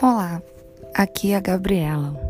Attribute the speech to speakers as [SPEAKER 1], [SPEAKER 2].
[SPEAKER 1] Olá, aqui é a Gabriela.